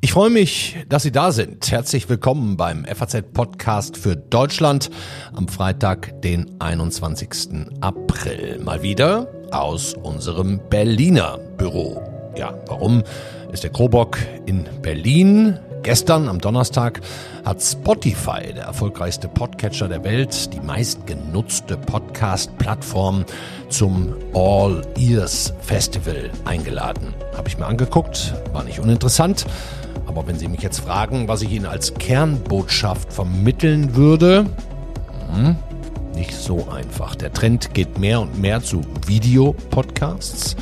Ich freue mich, dass Sie da sind. Herzlich willkommen beim FAZ Podcast für Deutschland am Freitag, den 21. April. Mal wieder aus unserem Berliner Büro. Ja, warum ist der Krobock in Berlin? Gestern am Donnerstag hat Spotify, der erfolgreichste Podcatcher der Welt, die meistgenutzte Podcast-Plattform zum All Ears Festival eingeladen. Habe ich mir angeguckt, war nicht uninteressant. Aber wenn Sie mich jetzt fragen, was ich Ihnen als Kernbotschaft vermitteln würde, hm, nicht so einfach. Der Trend geht mehr und mehr zu Videopodcasts.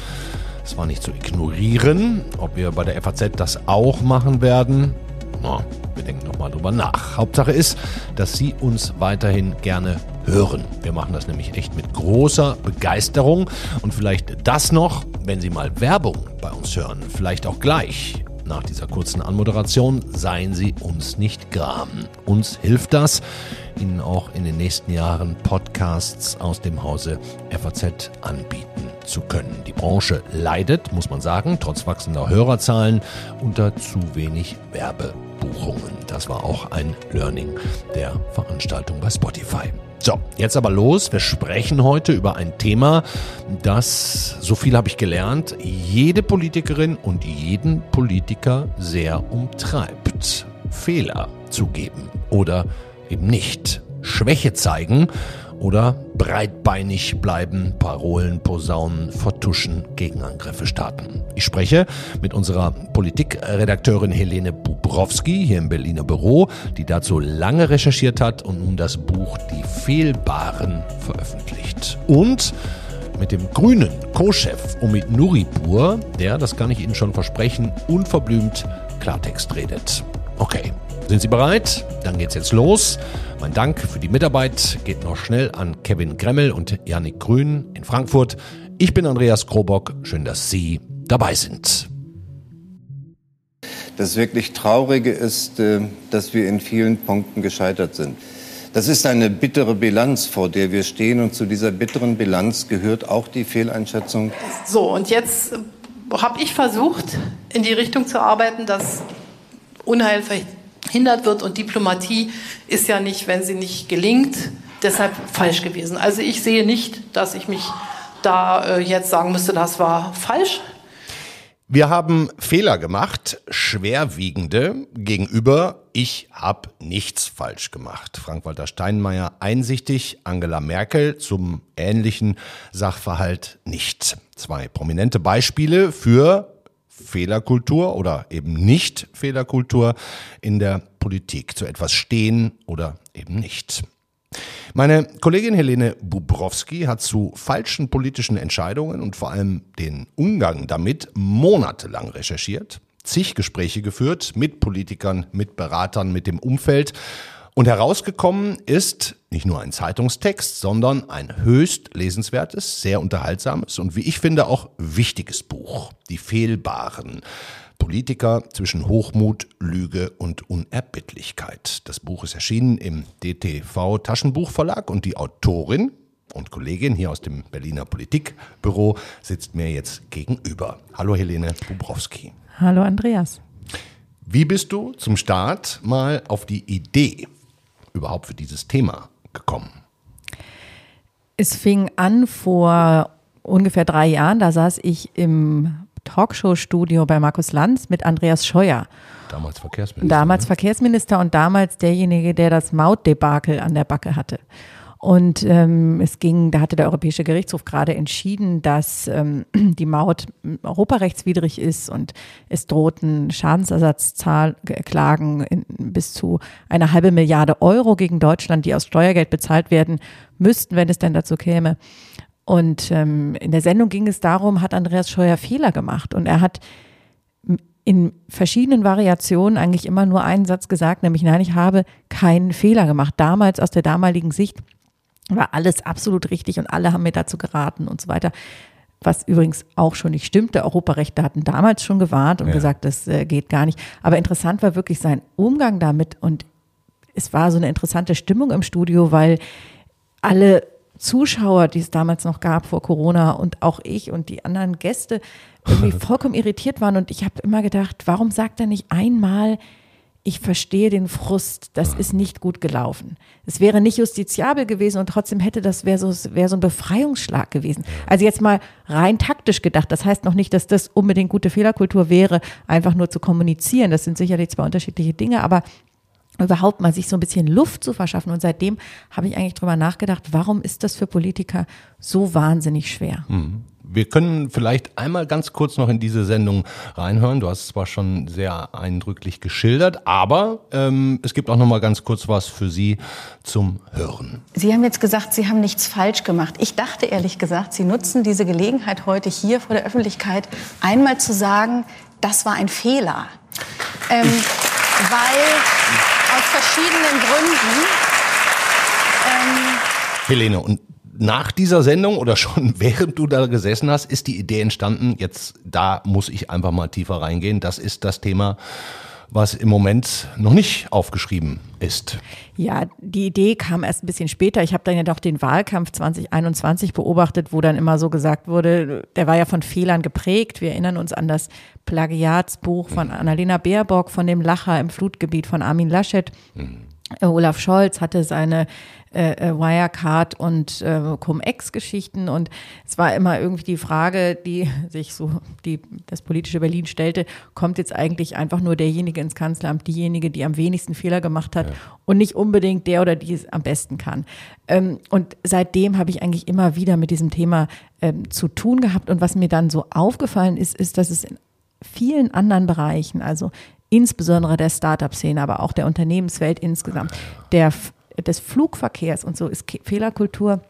Es war nicht zu ignorieren. Ob wir bei der FAZ das auch machen werden, na, wir denken nochmal drüber nach. Hauptsache ist, dass Sie uns weiterhin gerne hören. Wir machen das nämlich echt mit großer Begeisterung. Und vielleicht das noch, wenn Sie mal Werbung bei uns hören, vielleicht auch gleich nach dieser kurzen Anmoderation, seien Sie uns nicht gram. Uns hilft das, Ihnen auch in den nächsten Jahren Podcasts aus dem Hause FAZ anbieten zu können. Die Branche leidet, muss man sagen, trotz wachsender Hörerzahlen unter zu wenig Werbebuchungen. Das war auch ein Learning der Veranstaltung bei Spotify. So, jetzt aber los. Wir sprechen heute über ein Thema, das, so viel habe ich gelernt, jede Politikerin und jeden Politiker sehr umtreibt. Fehler zugeben oder eben nicht. Schwäche zeigen oder breitbeinig bleiben, Parolen, Posaunen, vertuschen, Gegenangriffe starten. Ich spreche mit unserer Politikredakteurin Helene Bubrowski hier im Berliner Büro, die dazu lange recherchiert hat und nun das Buch Die Fehlbaren veröffentlicht. Und mit dem grünen Co-Chef Omid Nuripur, der, das kann ich Ihnen schon versprechen, unverblümt Klartext redet. Okay, sind Sie bereit? Dann geht's jetzt los. Mein Dank für die Mitarbeit geht noch schnell an Kevin Gremmel und Yannick Grün in Frankfurt. Ich bin Andreas Krobock. Schön, dass Sie dabei sind. Das wirklich Traurige ist, äh, dass wir in vielen Punkten gescheitert sind. Das ist eine bittere Bilanz, vor der wir stehen. Und zu dieser bitteren Bilanz gehört auch die Fehleinschätzung. So, und jetzt habe ich versucht, in die Richtung zu arbeiten, dass Unheil verhindert wird. Und Diplomatie ist ja nicht, wenn sie nicht gelingt, deshalb falsch gewesen. Also ich sehe nicht, dass ich mich da äh, jetzt sagen müsste, das war falsch. Wir haben Fehler gemacht, schwerwiegende gegenüber ich habe nichts falsch gemacht. Frank-Walter Steinmeier einsichtig, Angela Merkel zum ähnlichen Sachverhalt nicht. Zwei prominente Beispiele für Fehlerkultur oder eben nicht Fehlerkultur in der Politik. Zu etwas stehen oder eben nicht. Meine Kollegin Helene Bubrowski hat zu falschen politischen Entscheidungen und vor allem den Umgang damit monatelang recherchiert, zig Gespräche geführt mit Politikern, mit Beratern, mit dem Umfeld und herausgekommen ist nicht nur ein Zeitungstext, sondern ein höchst lesenswertes, sehr unterhaltsames und wie ich finde auch wichtiges Buch. Die Fehlbaren. Politiker zwischen Hochmut, Lüge und Unerbittlichkeit. Das Buch ist erschienen im DTV Taschenbuchverlag und die Autorin und Kollegin hier aus dem Berliner Politikbüro sitzt mir jetzt gegenüber. Hallo Helene Bubrowski. Hallo Andreas. Wie bist du zum Start mal auf die Idee überhaupt für dieses Thema gekommen? Es fing an vor ungefähr drei Jahren. Da saß ich im Talkshow-Studio bei Markus Lanz mit Andreas Scheuer. Damals Verkehrsminister. Damals ne? Verkehrsminister und damals derjenige, der das Mautdebakel an der Backe hatte. Und ähm, es ging, da hatte der Europäische Gerichtshof gerade entschieden, dass ähm, die Maut europarechtswidrig ist und es drohten Schadensersatzklagen bis zu einer halbe Milliarde Euro gegen Deutschland, die aus Steuergeld bezahlt werden müssten, wenn es denn dazu käme. Und ähm, in der Sendung ging es darum, hat Andreas Scheuer Fehler gemacht und er hat in verschiedenen Variationen eigentlich immer nur einen Satz gesagt, nämlich nein, ich habe keinen Fehler gemacht. Damals aus der damaligen Sicht war alles absolut richtig und alle haben mir dazu geraten und so weiter. Was übrigens auch schon nicht stimmte. Europarechte hatten damals schon gewarnt und ja. gesagt, das äh, geht gar nicht. Aber interessant war wirklich sein Umgang damit und es war so eine interessante Stimmung im Studio, weil alle Zuschauer, die es damals noch gab vor Corona und auch ich und die anderen Gäste irgendwie vollkommen irritiert waren. Und ich habe immer gedacht, warum sagt er nicht einmal, ich verstehe den Frust, das ist nicht gut gelaufen. Es wäre nicht justiziabel gewesen und trotzdem hätte das, wäre so, wäre so ein Befreiungsschlag gewesen. Also jetzt mal rein taktisch gedacht. Das heißt noch nicht, dass das unbedingt gute Fehlerkultur wäre, einfach nur zu kommunizieren. Das sind sicherlich zwei unterschiedliche Dinge, aber überhaupt mal sich so ein bisschen Luft zu verschaffen. Und seitdem habe ich eigentlich drüber nachgedacht, warum ist das für Politiker so wahnsinnig schwer? Mhm. Wir können vielleicht einmal ganz kurz noch in diese Sendung reinhören. Du hast es zwar schon sehr eindrücklich geschildert, aber ähm, es gibt auch noch mal ganz kurz was für Sie zum Hören. Sie haben jetzt gesagt, Sie haben nichts falsch gemacht. Ich dachte ehrlich gesagt, Sie nutzen diese Gelegenheit heute hier vor der Öffentlichkeit einmal zu sagen, das war ein Fehler. Ähm, weil aus verschiedenen Gründen. Ähm Helene, und nach dieser Sendung oder schon während du da gesessen hast, ist die Idee entstanden, jetzt da muss ich einfach mal tiefer reingehen. Das ist das Thema, was im Moment noch nicht aufgeschrieben ist. Ja, die Idee kam erst ein bisschen später. Ich habe dann ja doch den Wahlkampf 2021 beobachtet, wo dann immer so gesagt wurde, der war ja von Fehlern geprägt. Wir erinnern uns an das Plagiatsbuch von Annalena Baerbock, von dem Lacher im Flutgebiet von Armin Laschet. Mhm. Olaf Scholz hatte seine äh, äh, Wirecard und äh, Cum-Ex-Geschichten und es war immer irgendwie die Frage, die sich so die das politische Berlin stellte, kommt jetzt eigentlich einfach nur derjenige ins Kanzleramt, diejenige, die am wenigsten Fehler gemacht hat ja. und nicht unbedingt der oder die es am besten kann. Ähm, und seitdem habe ich eigentlich immer wieder mit diesem Thema ähm, zu tun gehabt und was mir dann so aufgefallen ist, ist, dass es in vielen anderen Bereichen, also insbesondere der Startup-Szene, aber auch der Unternehmenswelt insgesamt, der des Flugverkehrs und so ist Fehlerkultur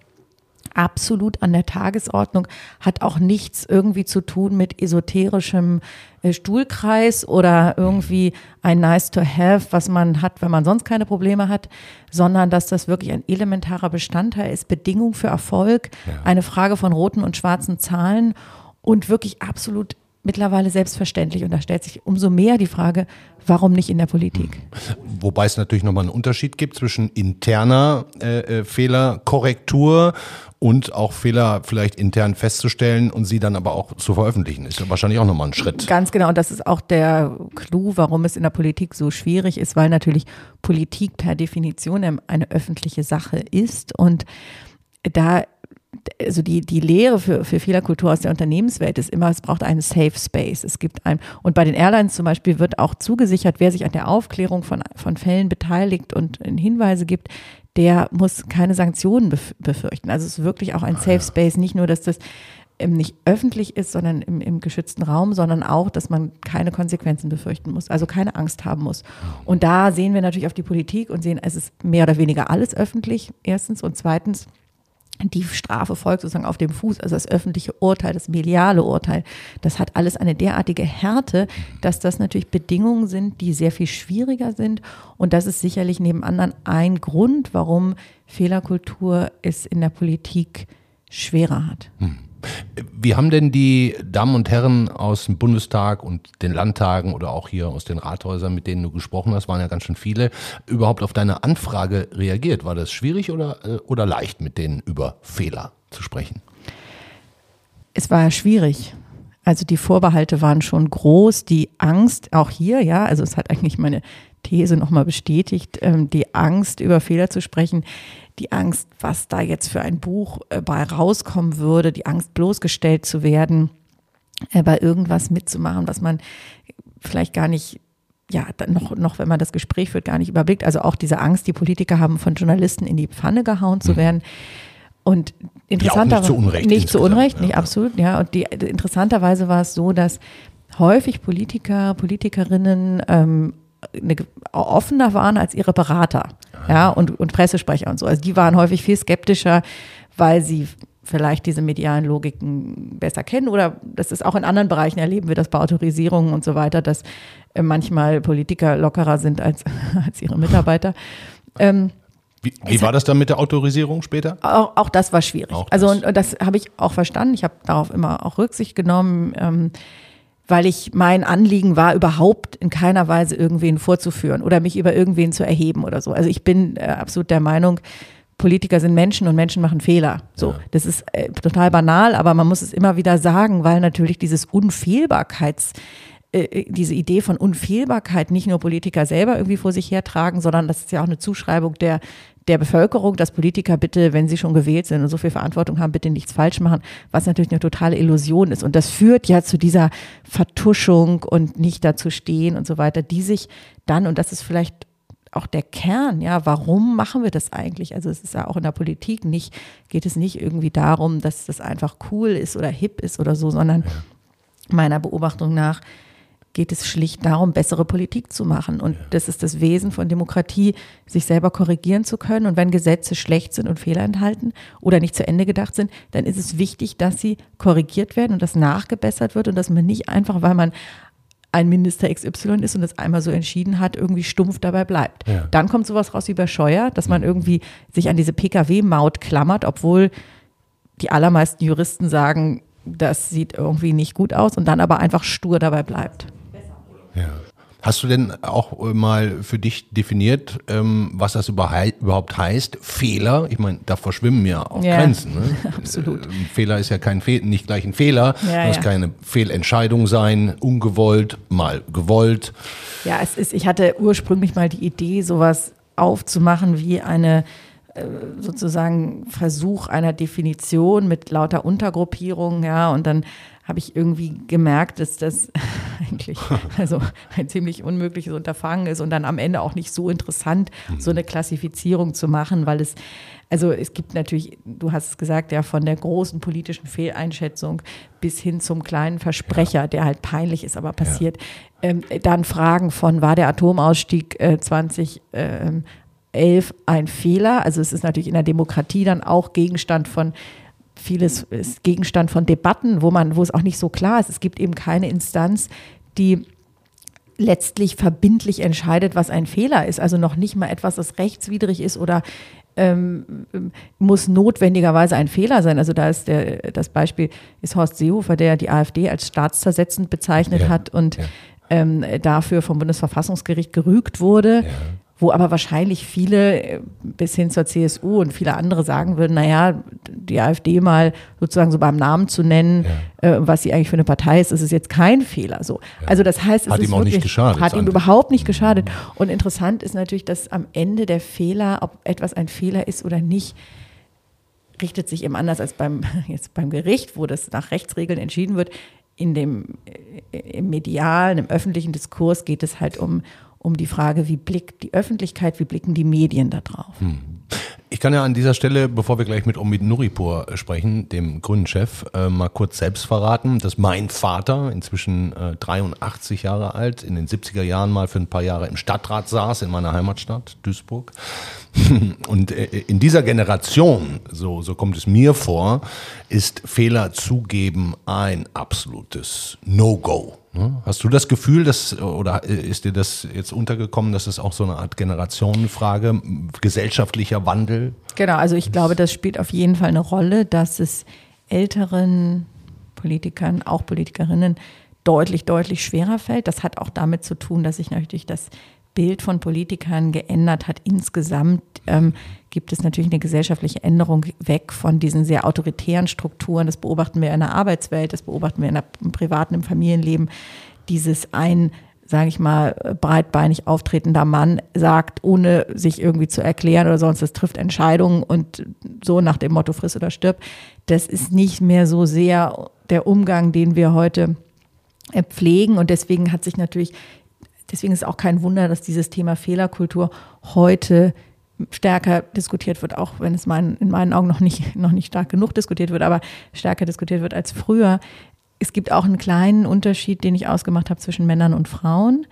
absolut an der Tagesordnung, hat auch nichts irgendwie zu tun mit esoterischem äh, Stuhlkreis oder irgendwie ein nice to have, was man hat, wenn man sonst keine Probleme hat, sondern dass das wirklich ein elementarer Bestandteil ist, Bedingung für Erfolg, ja. eine Frage von roten und schwarzen Zahlen und wirklich absolut mittlerweile selbstverständlich. Und da stellt sich umso mehr die Frage, warum nicht in der Politik? Wobei es natürlich nochmal einen Unterschied gibt zwischen interner äh, äh, Fehlerkorrektur und auch Fehler vielleicht intern festzustellen und sie dann aber auch zu veröffentlichen. Ist ja wahrscheinlich auch nochmal ein Schritt. Ganz genau. Und das ist auch der Clou, warum es in der Politik so schwierig ist, weil natürlich Politik per Definition eine öffentliche Sache ist. Und da also die, die Lehre für, für Fehlerkultur aus der Unternehmenswelt ist immer, es braucht einen Safe Space. Es gibt ein, und bei den Airlines zum Beispiel wird auch zugesichert, wer sich an der Aufklärung von, von Fällen beteiligt und Hinweise gibt, der muss keine Sanktionen befürchten. Also es ist wirklich auch ein Safe Space, nicht nur, dass das nicht öffentlich ist, sondern im, im geschützten Raum, sondern auch, dass man keine Konsequenzen befürchten muss, also keine Angst haben muss. Und da sehen wir natürlich auf die Politik und sehen, es ist mehr oder weniger alles öffentlich, erstens. Und zweitens, die Strafe folgt sozusagen auf dem Fuß, also das öffentliche Urteil, das mediale Urteil, das hat alles eine derartige Härte, dass das natürlich Bedingungen sind, die sehr viel schwieriger sind. Und das ist sicherlich neben anderen ein Grund, warum Fehlerkultur es in der Politik schwerer hat. Hm. Wie haben denn die Damen und Herren aus dem Bundestag und den Landtagen oder auch hier aus den Rathäusern, mit denen du gesprochen hast, waren ja ganz schön viele, überhaupt auf deine Anfrage reagiert? War das schwierig oder, äh, oder leicht, mit denen über Fehler zu sprechen? Es war schwierig. Also die Vorbehalte waren schon groß, die Angst, auch hier, ja, also es hat eigentlich meine These nochmal bestätigt, ähm, die Angst, über Fehler zu sprechen, die Angst, was da jetzt für ein Buch äh, bei rauskommen würde, die Angst, bloßgestellt zu werden, äh, bei irgendwas mitzumachen, was man vielleicht gar nicht ja, noch, noch, wenn man das Gespräch führt, gar nicht überblickt. Also auch diese Angst, die Politiker haben, von Journalisten in die Pfanne gehauen zu mhm. werden. Und interessanterweise. Nicht zu Unrecht. Nicht zu Unrecht, nicht ja. absolut, ja. Und die, interessanterweise war es so, dass häufig Politiker, Politikerinnen ähm, eine, offener waren als ihre Berater ja, und, und Pressesprecher und so. Also die waren häufig viel skeptischer, weil sie vielleicht diese medialen Logiken besser kennen oder das ist auch in anderen Bereichen erleben wir das bei Autorisierungen und so weiter, dass äh, manchmal Politiker lockerer sind als, als ihre Mitarbeiter. Ähm, wie, wie war das dann mit der Autorisierung später? Auch, auch das war schwierig. Auch also und, und das habe ich auch verstanden. Ich habe darauf immer auch Rücksicht genommen. Ähm, weil ich mein Anliegen war, überhaupt in keiner Weise irgendwen vorzuführen oder mich über irgendwen zu erheben oder so. Also ich bin äh, absolut der Meinung, Politiker sind Menschen und Menschen machen Fehler. So, ja. das ist äh, total banal, aber man muss es immer wieder sagen, weil natürlich dieses Unfehlbarkeits äh, äh, diese Idee von Unfehlbarkeit nicht nur Politiker selber irgendwie vor sich hertragen, sondern das ist ja auch eine Zuschreibung der, der Bevölkerung, dass Politiker bitte, wenn sie schon gewählt sind und so viel Verantwortung haben, bitte nichts falsch machen, was natürlich eine totale Illusion ist. Und das führt ja zu dieser Vertuschung und nicht dazu stehen und so weiter, die sich dann, und das ist vielleicht auch der Kern, ja, warum machen wir das eigentlich? Also es ist ja auch in der Politik nicht, geht es nicht irgendwie darum, dass das einfach cool ist oder hip ist oder so, sondern meiner Beobachtung nach geht es schlicht darum, bessere Politik zu machen. Und das ist das Wesen von Demokratie, sich selber korrigieren zu können. Und wenn Gesetze schlecht sind und Fehler enthalten oder nicht zu Ende gedacht sind, dann ist es wichtig, dass sie korrigiert werden und dass nachgebessert wird und dass man nicht einfach, weil man ein Minister XY ist und das einmal so entschieden hat, irgendwie stumpf dabei bleibt. Ja. Dann kommt sowas raus wie bei Scheuer, dass man irgendwie sich an diese Pkw-Maut klammert, obwohl die allermeisten Juristen sagen, das sieht irgendwie nicht gut aus und dann aber einfach stur dabei bleibt. Ja. Hast du denn auch äh, mal für dich definiert, ähm, was das überhaupt heißt? Fehler? Ich meine, da verschwimmen ja auch ja, Grenzen. Ne? Absolut. Ein Fehler ist ja kein Fe nicht gleich ein Fehler. Ja, das ja. keine Fehlentscheidung sein, ungewollt, mal gewollt. Ja, es ist, ich hatte ursprünglich mal die Idee, sowas aufzumachen wie eine äh, sozusagen Versuch einer Definition mit lauter Untergruppierungen, ja, und dann habe ich irgendwie gemerkt, dass das eigentlich also ein ziemlich unmögliches Unterfangen ist und dann am Ende auch nicht so interessant, so eine Klassifizierung zu machen, weil es, also es gibt natürlich, du hast es gesagt, ja, von der großen politischen Fehleinschätzung bis hin zum kleinen Versprecher, ja. der halt peinlich ist, aber passiert. Ja. Ähm, dann Fragen von, war der Atomausstieg äh, 20 ähm, ein Fehler. Also es ist natürlich in der Demokratie dann auch Gegenstand von vieles ist Gegenstand von Debatten, wo man, wo es auch nicht so klar ist. Es gibt eben keine Instanz, die letztlich verbindlich entscheidet, was ein Fehler ist. Also noch nicht mal etwas, das rechtswidrig ist oder ähm, muss notwendigerweise ein Fehler sein. Also da ist der, das Beispiel ist Horst Seehofer, der die AfD als staatszersetzend bezeichnet ja, hat und ja. ähm, dafür vom Bundesverfassungsgericht gerügt wurde. Ja wo aber wahrscheinlich viele äh, bis hin zur CSU und viele andere sagen würden, naja, die AfD mal sozusagen so beim Namen zu nennen, ja. äh, was sie eigentlich für eine Partei ist, ist es jetzt kein Fehler. So. Ja. Also das heißt, es hat ihm auch wirklich, nicht geschadet. Hat ihm überhaupt nicht geschadet. Und interessant ist natürlich, dass am Ende der Fehler, ob etwas ein Fehler ist oder nicht, richtet sich eben anders als beim, jetzt beim Gericht, wo das nach Rechtsregeln entschieden wird. In dem, äh, im medialen, im öffentlichen Diskurs geht es halt um, um die Frage, wie blickt die Öffentlichkeit, wie blicken die Medien da drauf. Hm. Ich kann ja an dieser Stelle, bevor wir gleich mit Omid Nuripur sprechen, dem Gründenchef, äh, mal kurz selbst verraten, dass mein Vater, inzwischen äh, 83 Jahre alt, in den 70er Jahren mal für ein paar Jahre im Stadtrat saß in meiner Heimatstadt Duisburg. Und äh, in dieser Generation, so, so kommt es mir vor, ist Fehler zugeben ein absolutes No-Go. Ne? Hast du das Gefühl, dass, oder ist dir das jetzt untergekommen, dass es auch so eine Art Generationenfrage, gesellschaftlicher Wandel? Genau, also ich glaube, das spielt auf jeden Fall eine Rolle, dass es älteren Politikern, auch Politikerinnen, deutlich, deutlich schwerer fällt. Das hat auch damit zu tun, dass sich natürlich das Bild von Politikern geändert hat. Insgesamt ähm, gibt es natürlich eine gesellschaftliche Änderung weg von diesen sehr autoritären Strukturen. Das beobachten wir in der Arbeitswelt, das beobachten wir in der, im privaten, im Familienleben. Dieses ein, sage ich mal, breitbeinig auftretender Mann sagt, ohne sich irgendwie zu erklären oder sonst, das trifft Entscheidungen und so nach dem Motto friss oder stirb. Das ist nicht mehr so sehr der Umgang, den wir heute pflegen und deswegen hat sich natürlich Deswegen ist es auch kein Wunder, dass dieses Thema Fehlerkultur heute stärker diskutiert wird, auch wenn es mein, in meinen Augen noch nicht, noch nicht stark genug diskutiert wird, aber stärker diskutiert wird als früher. Es gibt auch einen kleinen Unterschied, den ich ausgemacht habe zwischen Männern und Frauen.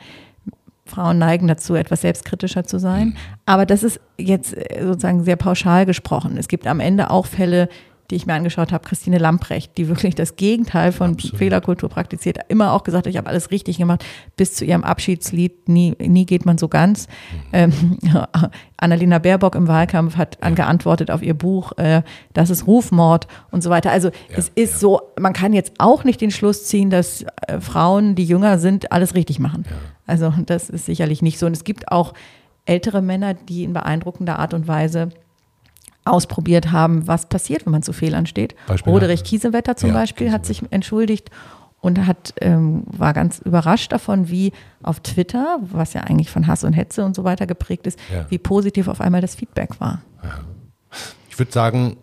Frauen neigen dazu, etwas selbstkritischer zu sein. Aber das ist jetzt sozusagen sehr pauschal gesprochen. Es gibt am Ende auch Fälle, die ich mir angeschaut habe, Christine Lamprecht, die wirklich das Gegenteil von Absolut. Fehlerkultur praktiziert, immer auch gesagt, ich habe alles richtig gemacht, bis zu ihrem Abschiedslied, nie, nie geht man so ganz. Mhm. Ähm, Annalena Baerbock im Wahlkampf hat ja. angeantwortet auf ihr Buch, äh, das ist Rufmord und so weiter. Also ja, es ist ja. so, man kann jetzt auch nicht den Schluss ziehen, dass äh, Frauen, die jünger sind, alles richtig machen. Also das ist sicherlich nicht so. Und es gibt auch ältere Männer, die in beeindruckender Art und Weise ausprobiert haben, was passiert, wenn man zu Fehlern steht. Beispiel Roderich Kiesewetter zum Ja, Beispiel hat sich entschuldigt und hat, ähm, war ganz überrascht davon, wie auf Twitter, was ja eigentlich von Hass und Hetze und so weiter geprägt ist, Ja. wie positiv auf einmal das Feedback war. Ich würde sagen,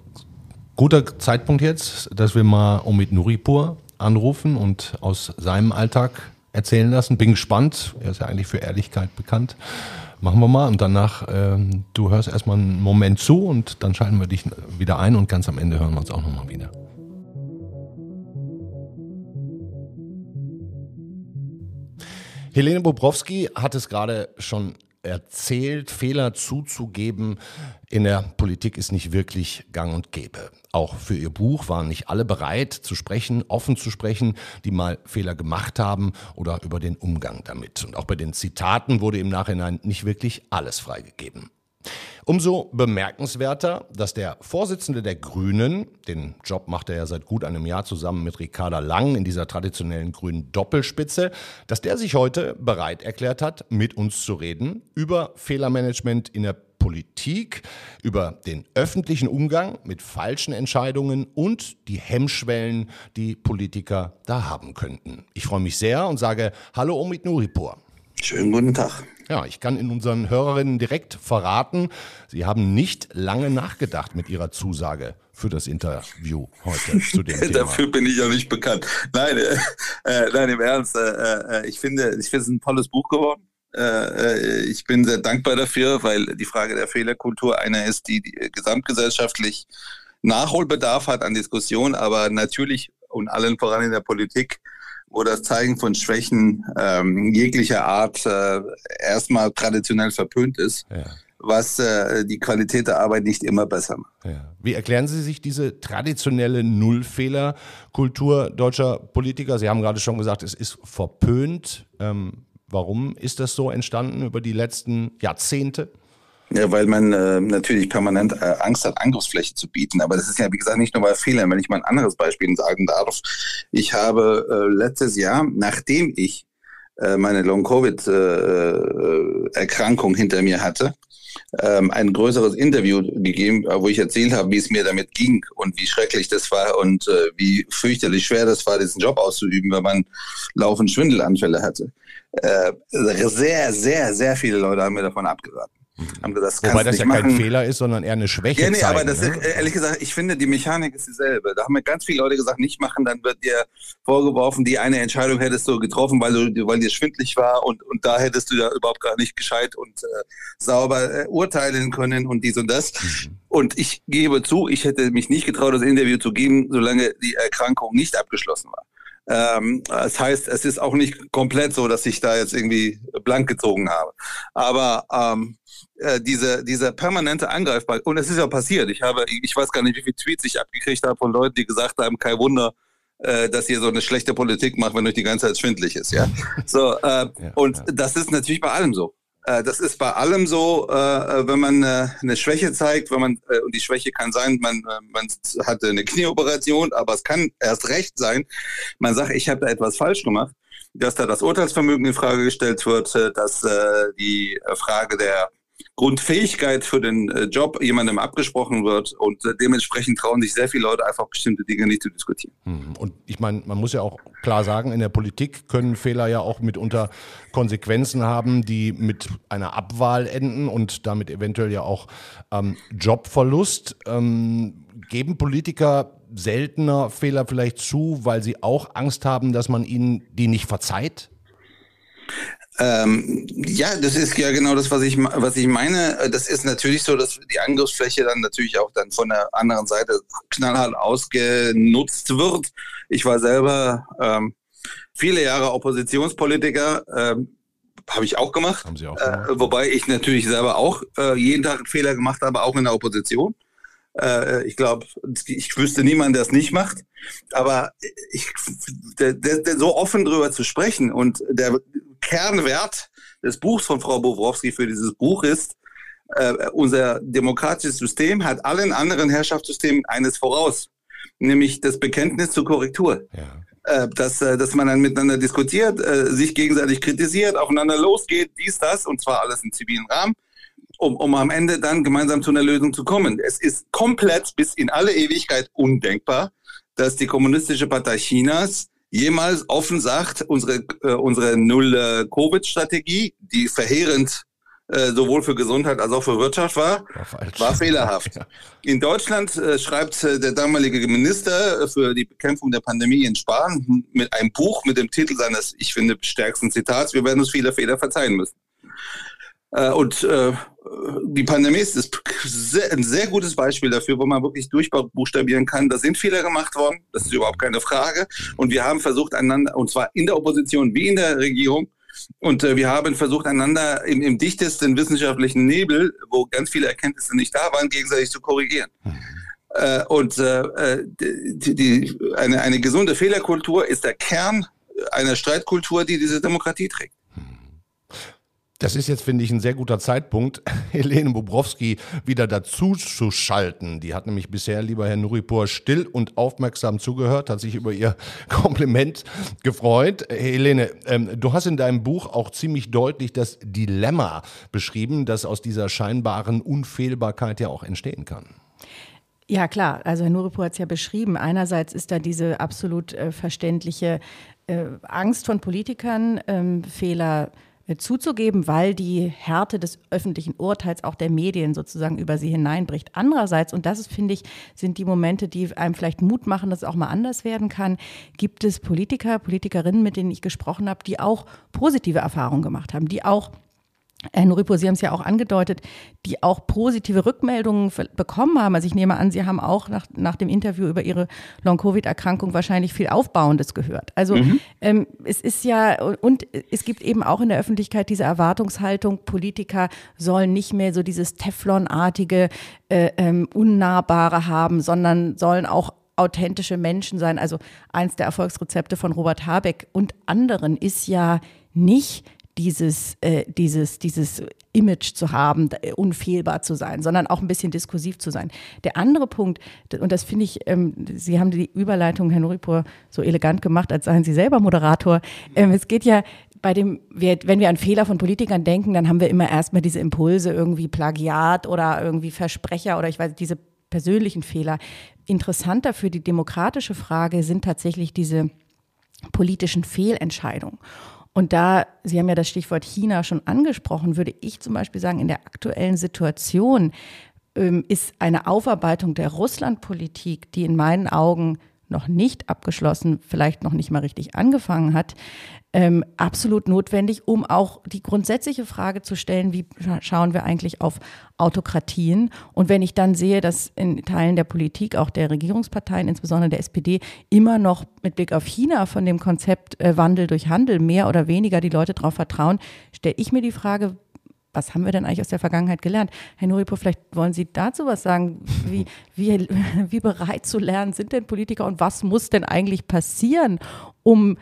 guter Zeitpunkt jetzt, dass wir mal Omid Nuripur anrufen und aus seinem Alltag erzählen lassen. Bin gespannt. Er ist ja eigentlich für Ehrlichkeit bekannt. Machen wir mal und danach, ähm, du hörst erstmal einen Moment zu und dann schalten wir dich wieder ein und ganz am Ende hören wir uns auch nochmal wieder. Helene Bobrowski hat es gerade schon erzählt, Fehler zuzugeben in der Politik ist nicht wirklich gang und gäbe. Auch für ihr Buch waren nicht alle bereit zu sprechen, offen zu sprechen, die mal Fehler gemacht haben oder über den Umgang damit. Und auch bei den Zitaten wurde im Nachhinein nicht wirklich alles freigegeben. Umso bemerkenswerter, dass der Vorsitzende der Grünen, den Job macht er ja seit gut einem Jahr zusammen mit Ricarda Lang in dieser traditionellen grünen Doppelspitze, dass der sich heute bereit erklärt hat, mit uns zu reden über Fehlermanagement in der Politik, über den öffentlichen Umgang mit falschen Entscheidungen und die Hemmschwellen, die Politiker da haben könnten. Ich freue mich sehr und sage Hallo Omid Nuripur. Schönen guten Tag. Ja, ich kann in unseren Hörerinnen direkt verraten, Sie haben nicht lange nachgedacht mit Ihrer Zusage für das Interview heute zu dem Thema. Dafür bin ich ja nicht bekannt. Nein, äh, äh, nein im Ernst. Äh, äh, ich finde, ich finde es ein tolles Buch geworden. Äh, äh, ich bin sehr dankbar dafür, weil die Frage der Fehlerkultur eine ist, die, die gesamtgesellschaftlich Nachholbedarf hat an Diskussion, aber natürlich und allen voran in der Politik wo das Zeigen von Schwächen ähm, jeglicher Art äh, erstmal traditionell verpönt ist, Ja. was äh, die Qualität der Arbeit nicht immer besser macht. Ja. Wie erklären Sie sich diese traditionelle Nullfehlerkultur deutscher Politiker? Sie haben gerade schon gesagt, es ist verpönt. Ähm, warum ist das so entstanden über die letzten Jahrzehnte? Ja, weil man äh, natürlich permanent äh, Angst hat, Angriffsfläche zu bieten. Aber das ist ja, wie gesagt, nicht nur bei Fehlern. Wenn ich mal ein anderes Beispiel sagen darf. Ich habe äh, letztes Jahr, nachdem ich äh, meine Long-Covid-Erkrankung hinter mir hatte, ähm, ein größeres Interview gegeben, äh, wo ich erzählt habe, wie es mir damit ging und wie schrecklich das war und äh, wie fürchterlich schwer das war, diesen Job auszuüben, wenn man laufend Schwindelanfälle hatte. Äh, sehr, sehr, sehr viele Leute haben mir davon abgeraten. Haben gesagt, das Wobei das ja nicht kein machen. Fehler ist, sondern eher eine Schwäche. Ja, nee, zeigen, aber das ne? ist, äh, ehrlich gesagt, ich finde, die Mechanik ist dieselbe. Da haben mir ganz viele Leute gesagt, nicht machen, dann wird dir vorgeworfen, die eine Entscheidung hättest du getroffen, weil du, weil dir schwindlig war und, und da hättest du ja überhaupt gar nicht gescheit und äh, sauber äh, urteilen können und dies und das. Und ich gebe zu, ich hätte mich nicht getraut, das Interview zu geben, solange die Erkrankung nicht abgeschlossen war. Ähm, das heißt, es ist auch nicht komplett so, dass ich da jetzt irgendwie blank gezogen habe. Aber ähm, äh, diese, diese permanente Angreifbarkeit, und es ist ja passiert, ich habe, ich weiß gar nicht, wie viele Tweets ich abgekriegt habe von Leuten, die gesagt haben, kein Wunder, äh, dass ihr so eine schlechte Politik macht, wenn euch die ganze Zeit schwindlig ist, ja. So, äh, und ja. das ist natürlich bei allem so. Äh, Das ist bei allem so, äh, wenn man äh, eine Schwäche zeigt, wenn man, äh, und die Schwäche kann sein, man, äh, man hatte eine Knieoperation, aber es kann erst recht sein, man sagt, ich habe da etwas falsch gemacht, dass da das Urteilsvermögen in Frage gestellt wird, äh, dass äh, die äh, Frage der Grundfähigkeit für den äh, Job jemandem abgesprochen wird und dementsprechend trauen sich sehr viele Leute einfach bestimmte Dinge nicht zu diskutieren. Mhm. Und ich meine, man muss ja auch klar sagen, in der Politik können Fehler ja auch mitunter Konsequenzen haben, die mit einer Abwahl enden und damit eventuell ja auch ähm, Jobverlust. Ähm, geben Politiker seltener Fehler vielleicht zu, weil sie auch Angst haben, dass man ihnen die nicht verzeiht? Ähm, ja, das ist ja genau das, was ich, was ich meine. Das ist natürlich so, dass die Angriffsfläche dann natürlich auch dann von der anderen Seite knallhart ausgenutzt wird. Ich war selber ähm, viele Jahre Oppositionspolitiker, ähm, habe ich auch gemacht. Haben Sie auch Äh, gemacht? wobei ich natürlich selber auch äh, jeden Tag einen Fehler gemacht habe, auch in der Opposition. Äh, ich glaube, ich wüsste niemanden, der es nicht macht. Aber ich, der, der, der so offen drüber zu sprechen und der Kernwert des Buchs von Frau Bobrowski für dieses Buch ist, äh, unser demokratisches System hat allen anderen Herrschaftssystemen eines voraus, nämlich das Bekenntnis zur Korrektur Ja. äh, dass, äh, dass man dann miteinander diskutiert, äh, sich gegenseitig kritisiert, aufeinander losgeht, dies, das, und zwar alles im zivilen Rahmen. um, um am Ende dann gemeinsam zu einer Lösung zu kommen. Es ist komplett bis in alle Ewigkeit undenkbar, dass die Kommunistische Partei Chinas jemals offen sagt, unsere, äh, unsere Null-Covid-Strategie, die verheerend äh, sowohl für Gesundheit als auch für Wirtschaft war, war, war fehlerhaft. ja. In Deutschland äh, schreibt äh, der damalige Minister für die Bekämpfung der Pandemie in Spahn mit einem Buch mit dem Titel seines, ich finde, stärksten Zitats, wir werden uns viele Fehler verzeihen müssen. Äh, und äh, die Pandemie ist ein sehr gutes Beispiel dafür, wo man wirklich durchbuchstabieren kann. Da sind Fehler gemacht worden, das ist überhaupt keine Frage. Und wir haben versucht, einander, und zwar in der Opposition wie in der Regierung, und äh, wir haben versucht, einander im, im, dichtesten wissenschaftlichen Nebel, wo ganz viele Erkenntnisse nicht da waren, gegenseitig zu korrigieren. Äh, und äh, äh die, die, eine, eine gesunde Fehlerkultur ist der Kern einer Streitkultur, die diese Demokratie trägt. Das ist jetzt, finde ich, ein sehr guter Zeitpunkt, Helene Bobrowski wieder dazu zu schalten. Die hat nämlich bisher, lieber Herr Nuripur, still und aufmerksam zugehört, hat sich über ihr Kompliment gefreut. Helene, ähm, du hast in deinem Buch auch ziemlich deutlich das Dilemma beschrieben, das aus dieser scheinbaren Unfehlbarkeit ja auch entstehen kann. Ja, klar. Also Herr Nuripur hat es ja beschrieben. Einerseits ist da diese absolut äh, verständliche äh, Angst von Politikern, ähm, Fehler äh, zuzugeben, weil die Härte des öffentlichen Urteils auch der Medien sozusagen über sie hineinbricht. Andererseits, und das ist, finde ich, sind die Momente, die einem vielleicht Mut machen, dass es auch mal anders werden kann, gibt es Politiker, Politikerinnen, mit denen ich gesprochen habe, die auch positive Erfahrungen gemacht haben, die auch Herr Nuripo, Sie haben es ja auch angedeutet, die auch positive Rückmeldungen bekommen haben. Also ich nehme an, Sie haben auch nach, nach dem Interview über Ihre Long-Covid-Erkrankung wahrscheinlich viel Aufbauendes gehört. Also mhm. ähm, es ist ja, und es gibt eben auch in der Öffentlichkeit diese Erwartungshaltung, Politiker sollen nicht mehr so dieses Teflonartige, äh, ähm, Unnahbare haben, sondern sollen auch authentische Menschen sein. Also eins der Erfolgsrezepte von Robert Habeck und anderen ist ja nicht dieses, äh, dieses, dieses Image zu haben, unfehlbar zu sein, sondern auch ein bisschen diskursiv zu sein. Der andere Punkt, und das finde ich, ähm, Sie haben die Überleitung, Herr Nuripur, so elegant gemacht, als seien Sie selber Moderator. Ähm, es geht ja bei dem, wenn wir an Fehler von Politikern denken, dann haben wir immer erstmal diese Impulse, irgendwie Plagiat oder irgendwie Versprecher oder ich weiß, diese persönlichen Fehler. Interessanter für die demokratische Frage sind tatsächlich diese politischen Fehlentscheidungen. Und da, Sie haben ja das Stichwort China schon angesprochen, würde ich zum Beispiel sagen, in der aktuellen Situation ähm, ist eine Aufarbeitung der Russlandpolitik, die in meinen Augen noch nicht abgeschlossen, vielleicht noch nicht mal richtig angefangen hat, ähm, absolut notwendig, um auch die grundsätzliche Frage zu stellen, wie schauen wir eigentlich auf Autokratien? Und wenn ich dann sehe, dass in Teilen der Politik, auch der Regierungsparteien, insbesondere der SPD, immer noch mit Blick auf China von dem Konzept äh, Wandel durch Handel mehr oder weniger die Leute darauf vertrauen, stelle ich mir die Frage, was haben wir denn eigentlich aus der Vergangenheit gelernt? Herr Nuripo, vielleicht wollen Sie dazu was sagen. Wie, wie, wie bereit zu lernen sind denn Politiker und was muss denn eigentlich passieren, um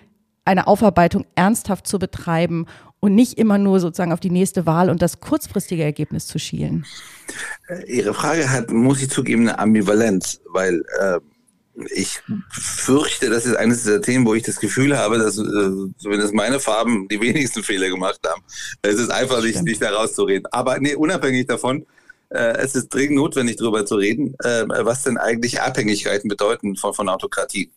eine Aufarbeitung ernsthaft zu betreiben und nicht immer nur sozusagen auf die nächste Wahl und das kurzfristige Ergebnis zu schielen? Ihre Frage hat, muss ich zugeben, eine Ambivalenz, weil äh, ich fürchte, das ist eines dieser Themen, wo ich das Gefühl habe, dass äh, zumindest meine Farben die wenigsten Fehler gemacht haben. Es ist einfach nicht, nicht da rauszureden. Aber nee, unabhängig davon, äh, es ist dringend notwendig, darüber zu reden, äh, was denn eigentlich Abhängigkeiten bedeuten von, von Autokratie.